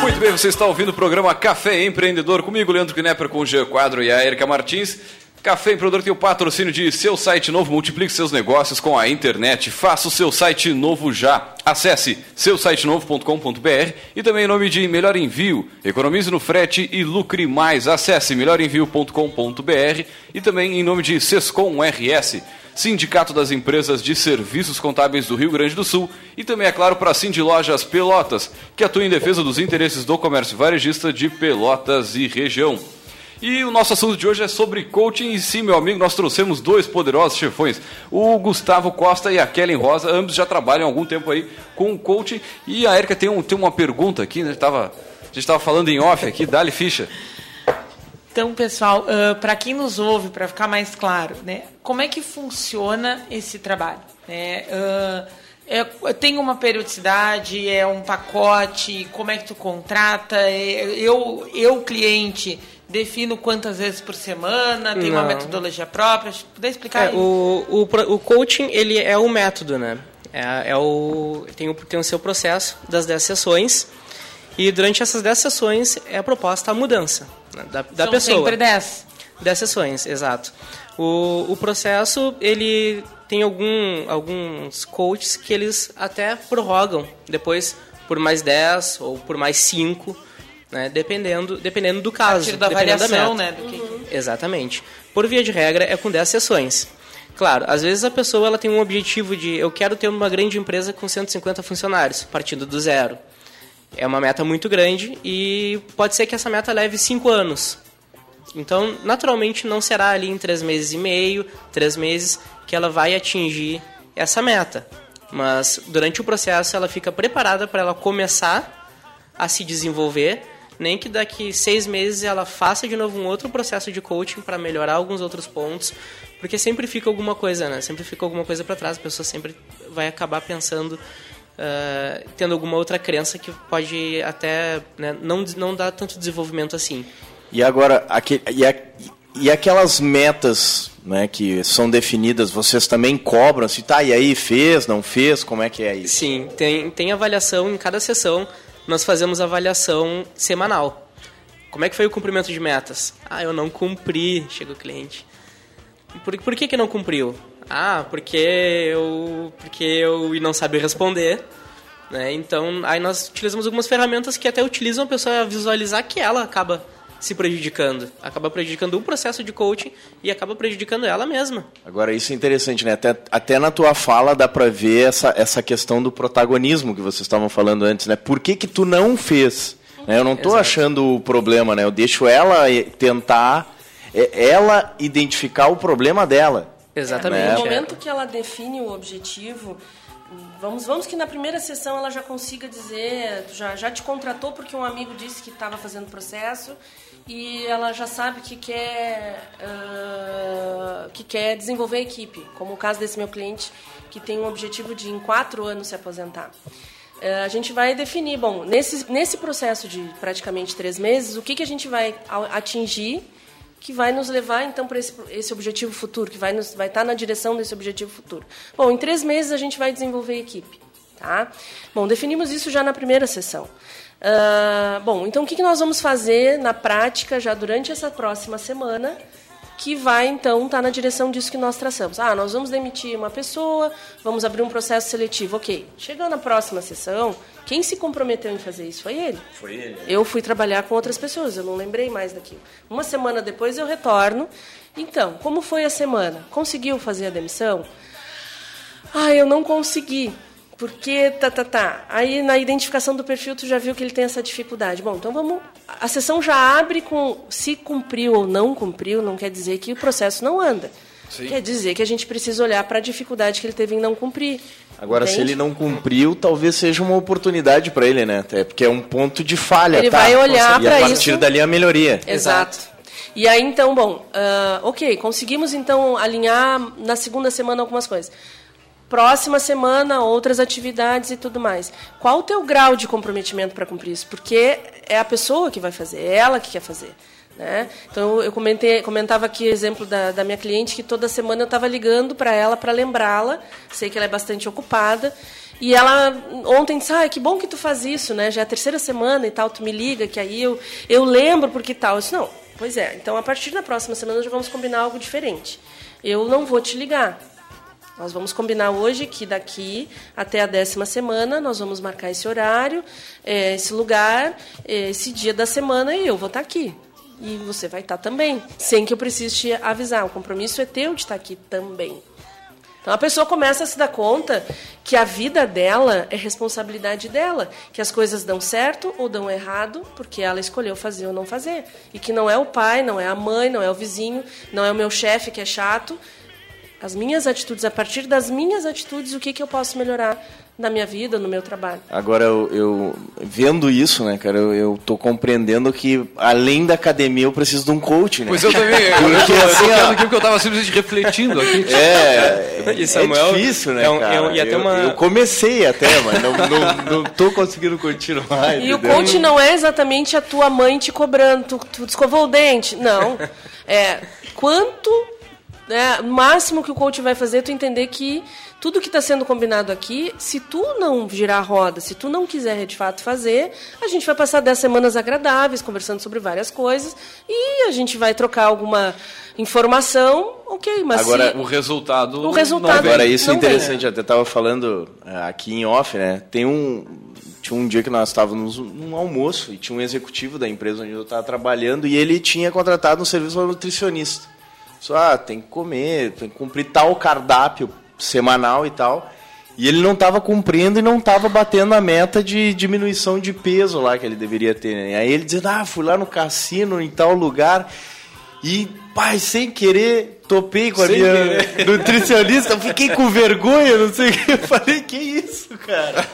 Muito bem, você está ouvindo o programa Café Empreendedor comigo, Leandro Knepper, com o Jean Quadro e a Erika Martins. Café Empreendedor tem o patrocínio de seu site novo, multiplique seus negócios com a internet, faça o seu site novo já. Acesse seusitenovo.com.br e também em nome de Melhor Envio, economize no frete e lucre mais. Acesse melhorenvio.com.br e também em nome de Sescom RS. Sindicato das Empresas de Serviços Contábeis do Rio Grande do Sul e também, é claro, para a Cindy Lojas Pelotas, que atua em defesa dos interesses do comércio varejista de Pelotas e região. E o nosso assunto de hoje é sobre coaching e sim, meu amigo, nós trouxemos dois poderosos chefões, o Gustavo Costa e a Kellen Rosa, ambos já trabalham há algum tempo aí com coaching e a Erika tem, um, tem uma pergunta aqui, né? Tava, a gente estava falando em off aqui, dá-lhe ficha. Então, pessoal, uh, para quem nos ouve, para ficar mais claro, né, como é que funciona esse trabalho? Né? Uh, é, tem uma periodicidade, é um pacote, como é que tu contrata? É, eu, eu, cliente, defino quantas vezes por semana, tem Não. uma metodologia própria? Puder explicar é, o, o, o coaching, ele é o método, né? É, é o, tem, o, tem o seu processo das 10 sessões, e durante essas 10 sessões é proposta a mudança né, da, da São pessoa. sempre 10? 10 sessões, exato. O, o processo, ele tem algum, alguns coaches que eles até prorrogam depois por mais 10 ou por mais 5, né, dependendo, dependendo do caso. A partir da variação, né? Do que... Uhum. Exatamente. Por via de regra, é com 10 sessões. Claro, às vezes a pessoa ela tem um objetivo de eu quero ter uma grande empresa com 150 funcionários, partindo do zero. É uma meta muito grande e pode ser que essa meta leve cinco anos. Então, naturalmente, não será ali em três meses e meio, três meses, que ela vai atingir essa meta. Mas durante o processo ela fica preparada para ela começar a se desenvolver, nem que daqui seis meses ela faça de novo um outro processo de coaching para melhorar alguns outros pontos, porque sempre fica alguma coisa, né? Sempre fica alguma coisa para trás, a pessoa sempre vai acabar pensando uh, tendo alguma outra crença que pode até né, não, não dar tanto desenvolvimento assim. E agora, aqui, e, a, e aquelas metas né, que são definidas, vocês também cobram? Se tá, e aí, fez, não fez? Como é que é isso? Sim, tem, tem avaliação em cada sessão. Nós fazemos avaliação semanal. Como é que foi o cumprimento de metas? Ah, eu não cumpri, chega o cliente. Por, por que, que não cumpriu? Ah, porque eu, porque eu não sabe responder. Né? Então, aí nós utilizamos algumas ferramentas que até utilizam a pessoa a visualizar que ela acaba se prejudicando. Acaba prejudicando o processo de coaching e acaba prejudicando ela mesma. Agora, isso é interessante, né? Até, até na tua fala dá para ver essa, essa questão do protagonismo que vocês estavam falando antes, né? Por que que tu não fez? Né? Eu não estou achando o problema, né? Eu deixo ela tentar, é, ela identificar o problema dela. Exatamente. É, no momento que ela define o objetivo, vamos, vamos que na primeira sessão ela já consiga dizer, já, já te contratou porque um amigo disse que estava fazendo o processo e ela já sabe que quer, uh, que quer desenvolver a equipe, como o caso desse meu cliente que tem um objetivo de em quatro anos se aposentar. Uh, a gente vai definir, bom, nesse, nesse processo de praticamente três meses, o que, que a gente vai atingir que vai nos levar então para esse, esse objetivo futuro, que vai nos vai estar tá na direção desse objetivo futuro. Bom, em três meses a gente vai desenvolver a equipe, tá? Bom, definimos isso já na primeira sessão. Uh, bom, então o que, que nós vamos fazer na prática já durante essa próxima semana? que vai então estar tá na direção disso que nós traçamos. Ah, nós vamos demitir uma pessoa, vamos abrir um processo seletivo. Ok, chegando na próxima sessão, quem se comprometeu em fazer isso foi ele. Foi ele. Eu fui trabalhar com outras pessoas, eu não lembrei mais daquilo. Uma semana depois eu retorno. Então, como foi a semana? Conseguiu fazer a demissão? Ah, eu não consegui. Porque, tá, tá, tá. Aí na identificação do perfil tu já viu que ele tem essa dificuldade. Bom, então vamos. A sessão já abre com se cumpriu ou não cumpriu, não quer dizer que o processo não anda. Sim. Quer dizer que a gente precisa olhar para a dificuldade que ele teve em não cumprir. Agora, Entende? se ele não cumpriu, talvez seja uma oportunidade para ele, né? Até porque é um ponto de falha. Ele tá? vai olhar para isso. E a partir dali a melhoria. Exato. E aí, então, bom, uh, ok, conseguimos então alinhar na segunda semana algumas coisas. Próxima semana, outras atividades e tudo mais. Qual o teu grau de comprometimento para cumprir isso? Porque é a pessoa que vai fazer, é ela que quer fazer. Né? Então, eu comentei, comentava aqui o exemplo da, da minha cliente, que toda semana eu estava ligando para ela para lembrá-la. Sei que ela é bastante ocupada. E ela ontem disse, ah, que bom que tu faz isso, né? Já é a terceira semana e tal, tu me liga, que aí eu, eu lembro porque tal. Eu disse, não, pois é, então a partir da próxima semana já vamos combinar algo diferente. Eu não vou te ligar. Nós vamos combinar hoje que daqui até a décima semana nós vamos marcar esse horário, eh, esse lugar, eh, esse dia da semana e eu vou estar aqui. E você vai estar também, sem que eu precise te avisar. O compromisso é teu de estar aqui também. Então a pessoa começa a se dar conta que a vida dela é responsabilidade dela, que as coisas dão certo ou dão errado porque ela escolheu fazer ou não fazer, e que não é o pai, não é a mãe, não é o vizinho, não é o meu chefe que é chato. As minhas atitudes, a partir das minhas atitudes, o que, que eu posso melhorar na minha vida, no meu trabalho. Agora, eu, eu vendo isso, né, cara, eu, eu tô compreendendo que, além da academia, eu preciso de um coach, né? Pois eu também. *laughs* Porque, eu, assim, eu, ó, aqui porque eu tava simplesmente refletindo aqui. *laughs* É, E é Samuel, difícil, né, é um- cara? é um- e até eu, uma- eu comecei até, mas não, não, não tô conseguindo continuar, E o coach não é exatamente a tua mãe te cobrando, tu, tu escovou o dente. Não. *laughs* É quanto, né, o máximo que o coach vai fazer é tu entender que tudo que está sendo combinado aqui, se tu não girar a roda, se tu não quiser de fato fazer, a gente vai passar 10 semanas agradáveis, conversando sobre várias coisas, e a gente vai trocar alguma informação, ok, mas Agora, se... O resultado. O resultado- não vem. Agora, isso é Não vem. interessante, eu até estava falando eh, aqui em off, né? Tem um. Tinha um dia que nós estávamos num almoço e tinha um executivo da empresa onde eu estava trabalhando e ele tinha contratado um serviço para nutricionista. Só, ah, tem que comer, tem que cumprir tal cardápio semanal e tal. E ele não estava cumprindo e não estava batendo a meta de diminuição de peso lá que ele deveria ter. Né? Aí ele dizendo, ah, fui lá no cassino, em tal lugar, e, pai, sem querer, topei com a Sem minha *laughs* nutricionista, eu fiquei com vergonha, não sei o que. Eu falei, que isso, cara?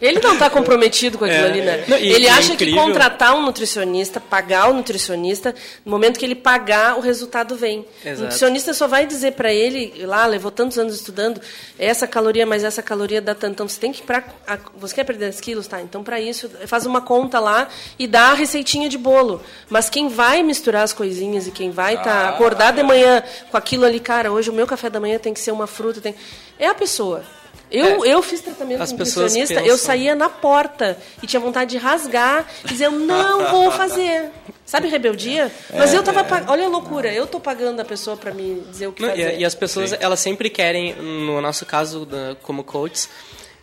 Ele não está comprometido com aquilo É. ali, né? Não, e- ele é acha incrível. que contratar um nutricionista, pagar o nutricionista, no momento que ele pagar, o resultado vem. Exato. O nutricionista só vai dizer para ele, lá, levou tantos anos estudando, essa caloria mais essa caloria dá tanto. Então, você tem que... Pra, a- você quer perder 10 quilos? Tá, então para isso, faz uma conta lá e dá a receitinha de bolo. Mas quem vai misturar as coisinhas e quem vai tá, Ah. acordar de manhã com aquilo ali, cara, hoje o meu café da manhã tem que ser uma fruta, tem... É a pessoa. Eu, eu fiz tratamento As nutricionista, pensam- eu saía na porta e tinha vontade de rasgar e dizer, eu não vou *laughs* fazer. Sabe rebeldia? Mas eu tava pag... Olha a loucura, eu tô pagando a pessoa para me dizer o que Não, fazer. e, e as pessoas, elas sempre querem, no nosso caso, da- como coaches,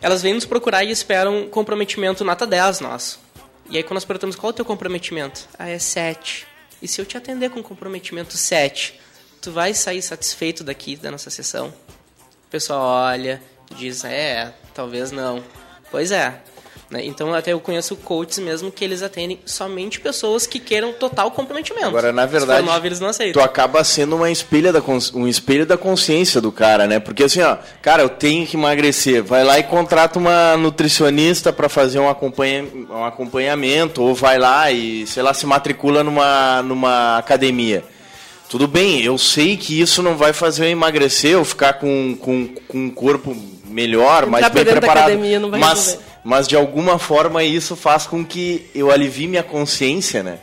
elas vêm nos procurar e esperam um comprometimento nota 10 nosso. E aí quando nós perguntamos qual é o teu comprometimento? Ah, é 7. E se eu te atender com comprometimento 7, tu vai sair satisfeito daqui da nossa sessão? O pessoal olha, diz, é, talvez não. Pois é. Né? Então até eu conheço coaches mesmo que eles atendem somente pessoas que queiram total comprometimento. Agora, na Se for verdade, não tu acaba sendo uma espelha da um espelho da consciência do cara, né? Porque assim, ó, cara, eu tenho que emagrecer. Vai lá e contrata uma nutricionista para fazer um, acompanha, um acompanhamento, ou vai lá e, sei lá, se matricula numa, numa academia. Tudo bem, eu sei que isso não vai fazer eu emagrecer ou ficar com, com, com um corpo melhor, Entrar mais bem preparado. academia não vai mas, resolver. Mas de alguma forma isso faz com que eu alivie minha consciência, né?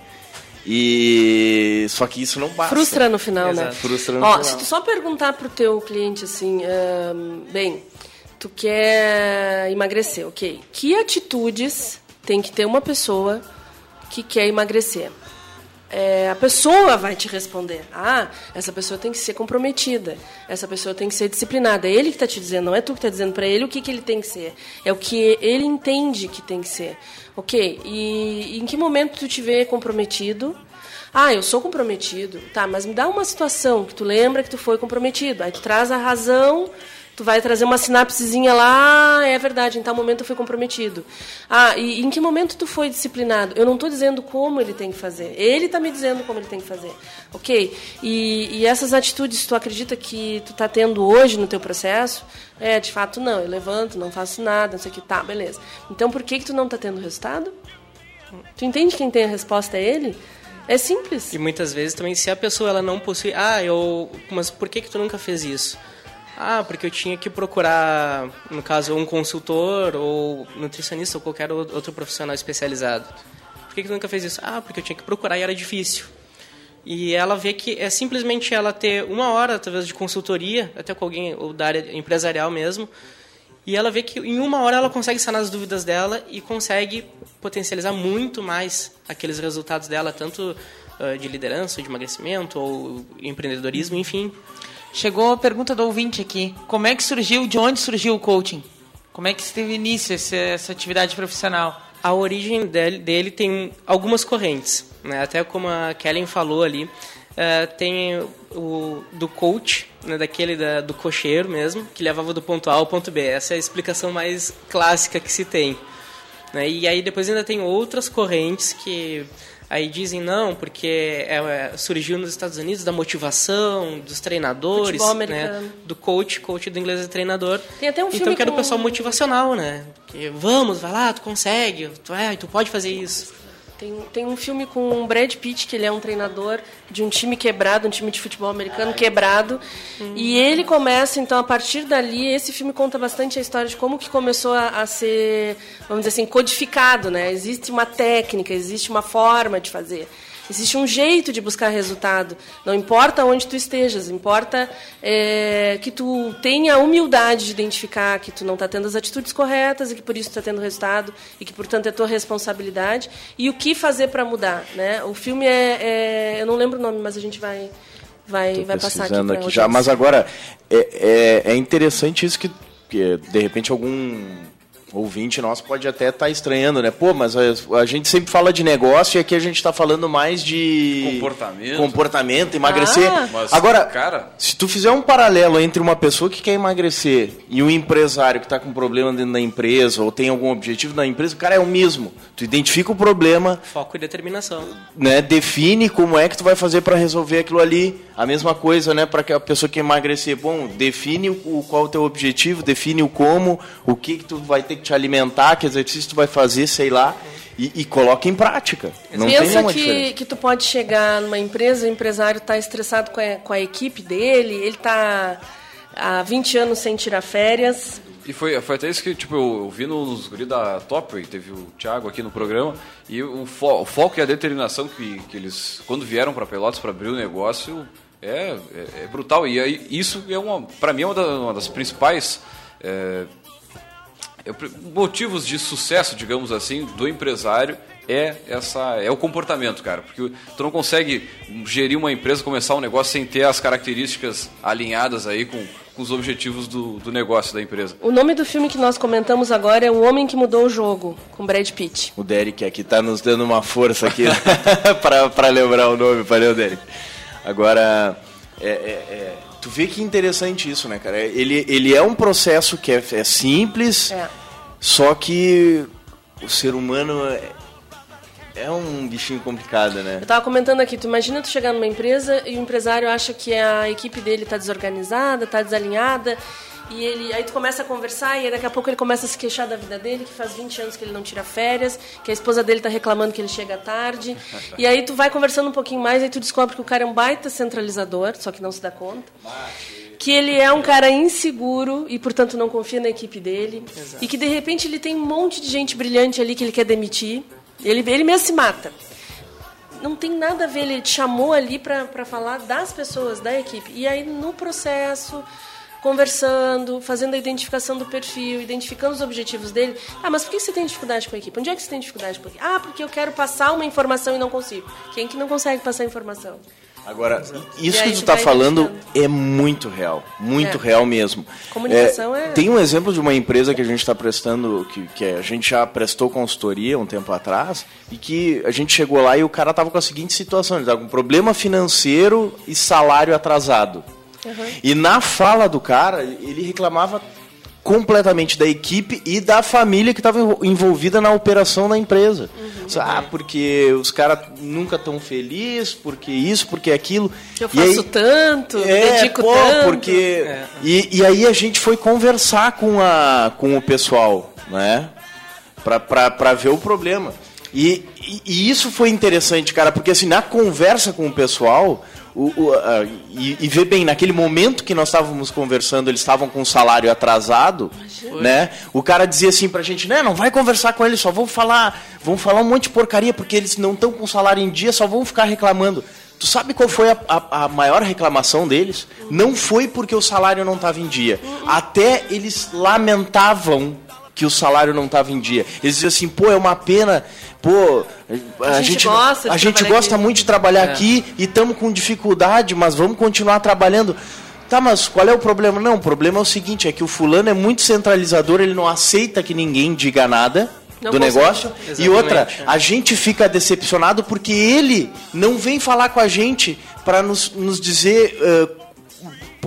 E só que isso não basta. Frustra no final, né? Exato. Frustra no Ó, final. se tu só perguntar pro teu cliente assim, ahn, bem, tu quer emagrecer, ok? Que atitudes tem que ter uma pessoa que quer emagrecer? É, a pessoa vai te responder. Ah, essa pessoa tem que ser comprometida. Essa pessoa tem que ser disciplinada. É ele que está te dizendo, não é tu que está dizendo para ele o que, que ele tem que ser. É o que ele entende que tem que ser. Ok, e em que momento tu te vê comprometido? Ah, eu sou comprometido. Tá, mas me dá uma situação que tu lembra que tu foi comprometido. Aí tu traz a razão, tu vai trazer uma sinapsezinha lá, ah, é verdade, em tal momento eu fui comprometido. Ah, e em que momento tu foi disciplinado? Eu não estou dizendo como ele tem que fazer. Ele está me dizendo como ele tem que fazer. Ok? E, e essas atitudes, tu acredita que tu está tendo hoje no teu processo? É, de fato não. Eu levanto, não faço nada, não sei o que. Tá, beleza. Então por que, que tu não está tendo resultado? Tu entende quem tem a resposta é ele? É simples. E muitas vezes também, se a pessoa ela não possui. Ah, eu. Mas por que, que tu nunca fez isso? Ah, porque eu tinha que procurar, no caso, um consultor ou nutricionista ou qualquer outro profissional especializado. Por que, que nunca fez isso? Ah, porque eu tinha que procurar e era difícil. E ela vê que é simplesmente ela ter uma hora, talvez, de consultoria, até com alguém ou da área empresarial mesmo, E ela vê que em uma hora ela consegue sanar as dúvidas dela e consegue potencializar muito mais aqueles resultados dela, tanto uh, de liderança, de emagrecimento ou empreendedorismo, enfim. Chegou a pergunta do ouvinte aqui. Como é que surgiu, de onde surgiu o coaching? Como é que teve início essa, essa atividade profissional? A origem dele, dele tem algumas correntes, né? até como a Kellen falou ali, Uh, tem o do coach, né, daquele da, do cocheiro mesmo, que levava do ponto A ao ponto B. Essa é a explicação mais clássica que se tem. Né? E aí depois ainda tem outras correntes que aí dizem não, porque é, é, surgiu nos Estados Unidos da motivação, dos treinadores, né? do coach, coach do inglês é treinador. Tem até um então filme que era com... o pessoal motivacional, né? Que, vamos, vai lá, tu consegue, tu, é, tu pode fazer isso. Tem, tem um filme com o Brad Pitt, que ele é um treinador de um time quebrado, um time de futebol americano quebrado. Hum. E ele começa, então, a partir dali, esse filme conta bastante a história de como que começou a, a ser, vamos dizer assim, codificado, né? Existe uma técnica, existe uma forma de fazer. Existe um jeito de buscar resultado. Não importa onde tu estejas, importa é, que tu tenha a humildade de identificar que tu não está tendo as atitudes corretas e que por isso está tendo resultado e que portanto é tua responsabilidade e o que fazer para mudar, né? O filme é, é, eu não lembro o nome, mas a gente vai vai vai passar aqui, aqui já. Mas agora é, é, é interessante isso que, que de repente algum ouvinte nosso pode até estar tá estranhando, né? Pô, mas a, a, gente sempre fala de negócio e aqui a gente está falando mais de comportamento, comportamento emagrecer. Ah, mas, Agora, cara... se tu fizer um paralelo entre uma pessoa que quer emagrecer e um empresário que está com problema dentro da empresa ou tem algum objetivo na empresa, o cara é o mesmo. Tu identifica o problema, foco e determinação, né? Define como é que tu vai fazer para resolver aquilo ali. A mesma coisa, né? Para que a pessoa que emagrecer, bom, define o, qual é o teu objetivo, define o como, o que que tu vai ter que te alimentar, que exercício tu vai fazer, sei lá, e, e coloca em prática. Não Pensa tem nenhuma que, diferença. que tu pode chegar numa empresa, o empresário está estressado com a, com a equipe dele, ele está há 20 anos sem tirar férias, e foi, foi até isso que tipo, eu, eu vi nos guri da Topway, teve o Thiago aqui no programa, e o, fo, o foco e a determinação que, que eles, quando vieram para Pelotas para abrir o negócio, é, é, é, brutal. E aí, isso é uma, para mim, é uma, da, uma das principais é motivos de sucesso, digamos assim, do empresário é essa é o comportamento, cara, porque tu não consegue gerir uma empresa, começar um negócio sem ter as características alinhadas aí com, com os objetivos do, do negócio da empresa. O nome do filme que nós comentamos agora é O Homem que Mudou o Jogo, com Brad Pitt. O Derek aqui tá nos dando uma força aqui *laughs* para lembrar o nome, valeu Derek. Agora, é, é, é Tu vê que interessante isso, né, cara? Ele, ele é um processo que é, é simples, é. só que o ser humano é, é um bichinho complicado, né? Eu tava comentando aqui, tu imagina tu chegar numa empresa e o empresário acha que a equipe dele tá desorganizada, tá desalinhada, e ele, aí tu começa a conversar e daqui a pouco ele começa a se queixar da vida dele, que faz 20 anos que ele não tira férias, que a esposa dele tá reclamando que ele chega tarde. *laughs* e aí tu vai conversando um pouquinho mais e tu descobre que o cara é um baita centralizador, só que não se dá conta. Que ele é um cara inseguro e, portanto, não confia na equipe dele. Exato. E que, de repente, ele tem um monte de gente brilhante ali que ele quer demitir. Ele, ele mesmo se mata não tem nada a ver, ele te chamou ali para falar das pessoas, da equipe. E aí, no processo, conversando, fazendo a identificação do perfil, identificando os objetivos dele. Ah, mas por que você tem dificuldade com a equipe? Onde é que você tem dificuldade com a equipe? Ah, porque eu quero passar uma informação e não consigo. Quem que não consegue passar a informação? Agora, isso que tu está falando é muito real, muito é. real mesmo. Comunicação é, é, Tem um exemplo de uma empresa que a gente está prestando, que, que a gente já prestou consultoria um tempo atrás, e que a gente chegou lá e o cara estava com a seguinte situação: ele estava com problema financeiro e salário atrasado. Uhum. E na fala do cara, ele reclamava completamente da equipe e da família que estava envolvida na operação da empresa. Uhum. Ah, porque os caras nunca tão felizes, porque isso, porque aquilo. Eu faço aí, tanto, é, dedico pô, tanto. Porque, é. e, e aí a gente foi conversar com, a, com o pessoal, né? Para ver o problema. E, e, e isso foi interessante, cara, porque assim, na conversa com o pessoal, o, o, a- e, e ver bem, naquele momento que nós estávamos conversando, eles estavam com o salário atrasado, né? O cara dizia assim pra gente, né, não vai conversar com eles, só vão falar, vão falar um monte de porcaria, porque eles não estão com o salário em dia, só vão ficar reclamando. Tu sabe qual foi a, a- a maior reclamação deles? Não foi porque o salário não estava em dia. Até eles lamentavam que o salário não estava em dia. Eles diziam assim, pô, é uma pena, pô, a, A gente gente, gosta a gente gosta aqui." muito de trabalhar É. aqui e estamos com dificuldade, mas vamos continuar trabalhando. Tá, mas qual é o problema? Não, o problema é o seguinte, é que o fulano é muito centralizador, ele não aceita que ninguém diga nada Não do consegue. negócio. E Exatamente, outra, é. a gente fica decepcionado porque ele não vem falar com a gente para nos, nos dizer ah,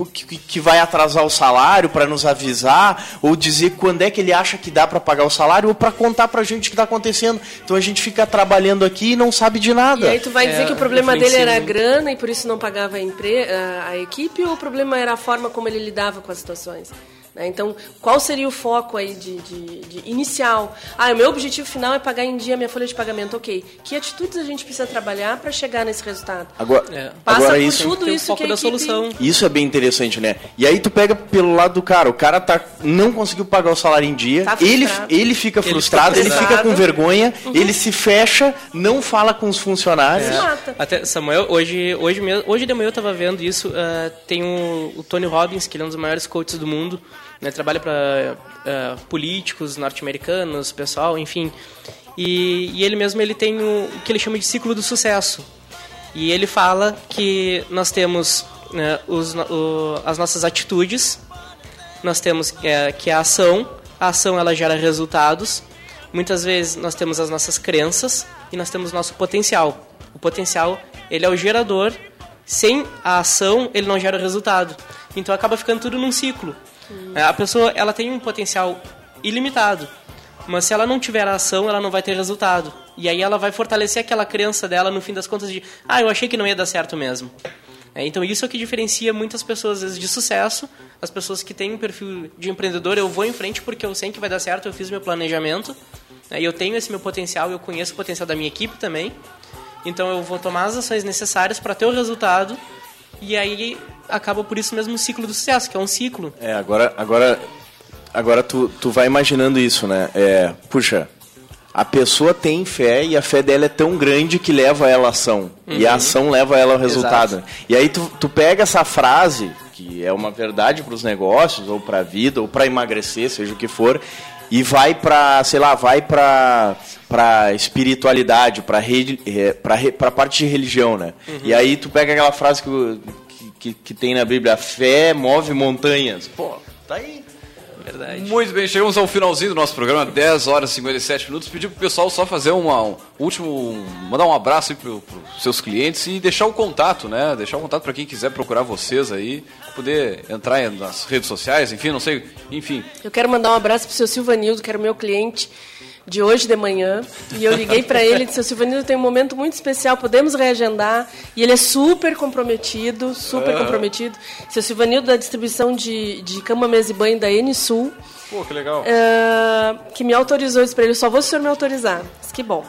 que, que vai atrasar o salário, para nos avisar, ou dizer quando é que ele acha que dá para pagar o salário, ou para contar pra gente o que está acontecendo. Então a gente fica trabalhando aqui e não sabe de nada. E aí tu vai dizer É, que o problema dele era a grana e por isso não pagava a, empre... a- a equipe ou o problema era a forma como ele lidava com as situações? Né? Então, qual seria o foco aí de, de- de inicial? Ah, o meu objetivo final é pagar em dia a minha folha de pagamento. Ok. Que atitudes a gente precisa trabalhar para chegar nesse resultado? Agora, É. Passa agora por isso, tudo isso foco que a da equipe... solução. Isso é bem interessante, né? E aí tu pega pelo lado do cara, o cara tá, não conseguiu pagar o salário em dia, Tá ele, ele fica Ele frustrado, fica ele fica com vergonha, ele se fecha, não fala com os funcionários. Mata. Até, Samuel, hoje, hoje, mesmo, hoje de manhã eu estava vendo isso. ah, tem o, o Tony Robbins, que ele é um dos maiores coaches do mundo. Né, trabalha para políticos norte-americanos, pessoal, enfim. E, e ele mesmo ele tem o, o que ele chama de ciclo do sucesso. E ele fala que nós temos né, os, o- as nossas atitudes, nós temos é, que é a ação, a ação ela gera resultados. Muitas vezes nós temos as nossas crenças e nós temos nosso potencial. O potencial ele é o gerador. Sem a ação ele não gera resultado. Então acaba ficando tudo num ciclo. É, A pessoa ela tem um potencial ilimitado, mas se ela não tiver ação ela não vai ter resultado. E aí ela vai fortalecer aquela crença dela no fim das contas de ah eu achei que não ia dar certo mesmo. É, então isso é o que diferencia muitas pessoas vezes de sucesso, as pessoas que têm um perfil de empreendedor, eu vou em frente porque eu sei que vai dar certo, eu fiz meu planejamento, né, eu tenho esse meu potencial, eu conheço o potencial da minha equipe também. Então eu vou tomar as ações necessárias para ter o resultado e aí acaba por isso mesmo o ciclo do sucesso, que é um ciclo. É, agora, agora, agora tu, tu vai imaginando isso, né? É, puxa, a pessoa tem fé e a fé dela é tão grande que leva ela à ação. E a ação leva ela ao resultado. Exato. E aí tu, tu pega essa frase, que é uma verdade para os negócios, ou para a vida, ou para emagrecer, seja o que for, e vai para, sei lá, vai para para espiritualidade, para para parte de religião, né? E aí tu pega aquela frase que, que, que, tem na Bíblia, a fé move montanhas. Pô, tá aí. Verdade. Muito bem, chegamos ao finalzinho do nosso programa, 10 horas e 57 minutos. Pedir pro pessoal só fazer uma, um último. mandar um abraço aí pro, pros seus clientes e deixar o contato, né? Deixar o contato para quem quiser procurar vocês aí, poder entrar nas redes sociais, enfim, não sei, enfim. Eu quero mandar um abraço pro seu Silvanildo, que era o meu cliente de hoje de manhã. E eu liguei para ele e disse, seu Silvanildo tem um momento muito especial, podemos reagendar. E ele é super comprometido, super comprometido. Seu Silvanildo da distribuição de, de cama, mesa e banho da N-Sul. Pô, que legal. É, que me autorizou isso para ele. Só vou se o senhor me autorizar. Disse que bom.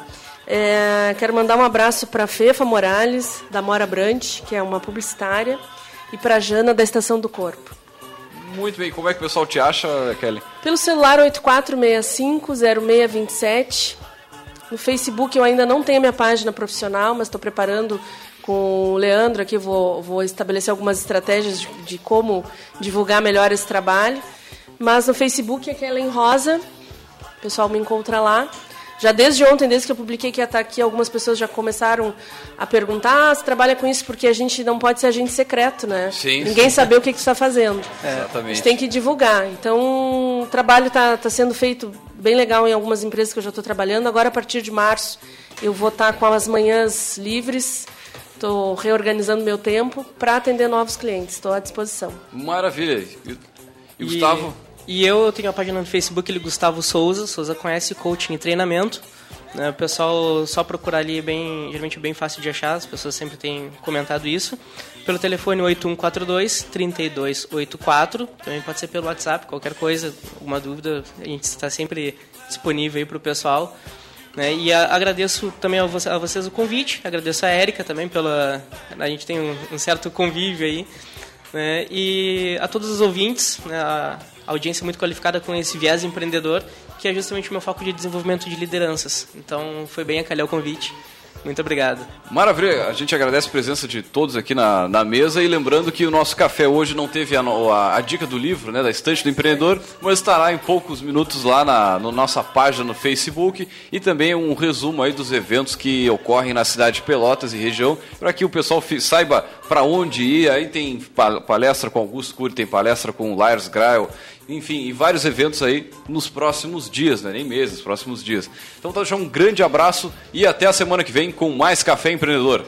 É, quero mandar um abraço para Fefa Morales, da Mora Brant, que é uma publicitária, e para Jana, da Estação do Corpo. Muito bem, como é que o pessoal te acha, Kelly? Pelo celular 8465-0627. No Facebook eu ainda não tenho minha página profissional, mas estou preparando com o Leandro aqui, vou, vou estabelecer algumas estratégias de, de como divulgar melhor esse trabalho. Mas no Facebook é Kellen Rosa, o pessoal me encontra lá. Já desde ontem, desde que eu publiquei que ia estar aqui, algumas pessoas já começaram a perguntar: ah, você trabalha com isso porque a gente não pode ser agente secreto, né? Sim, Ninguém sim. saber o que, que você está fazendo. A Exatamente. gente tem que divulgar. Então, o trabalho está tá sendo feito bem legal em algumas empresas que eu já estou trabalhando. Agora, a partir de março, eu vou estar com as manhãs livres. Estou reorganizando meu tempo para atender novos clientes. Estou à disposição. Maravilha. E, e Gustavo? E eu tenho a página no Facebook, ele Gustavo Souza. Souza conhece coaching e treinamento. né? O pessoal só procurar ali é bem, geralmente bem fácil de achar. As pessoas sempre têm comentado isso. Pelo telefone 8142 3284. Também pode ser pelo WhatsApp, qualquer coisa, alguma dúvida, a gente está sempre disponível aí para o pessoal. Né? E a, agradeço também a, vo a, vocês o convite, agradeço a Érica também pela... A gente tem um, um certo convívio aí. Né? E a todos os ouvintes, né? a audiência muito qualificada com esse viés empreendedor, que é justamente o meu foco de desenvolvimento de lideranças. Então foi bem a calhar o convite. Muito obrigado. Maravilha, a gente agradece a presença de todos aqui na, na mesa e lembrando que o nosso café hoje não teve a, a, a dica do livro, né, da estante do empreendedor, mas estará em poucos minutos lá na, na nossa página no Facebook e também um resumo aí dos eventos que ocorrem na cidade de Pelotas e região, para que o pessoal saiba para onde ir. Aí tem palestra com Augusto Cury, tem palestra com Lars Grail, enfim, e vários eventos aí nos próximos dias, né? nem meses, próximos dias. Então, tá, um grande abraço e até a semana que vem com mais Café Empreendedor.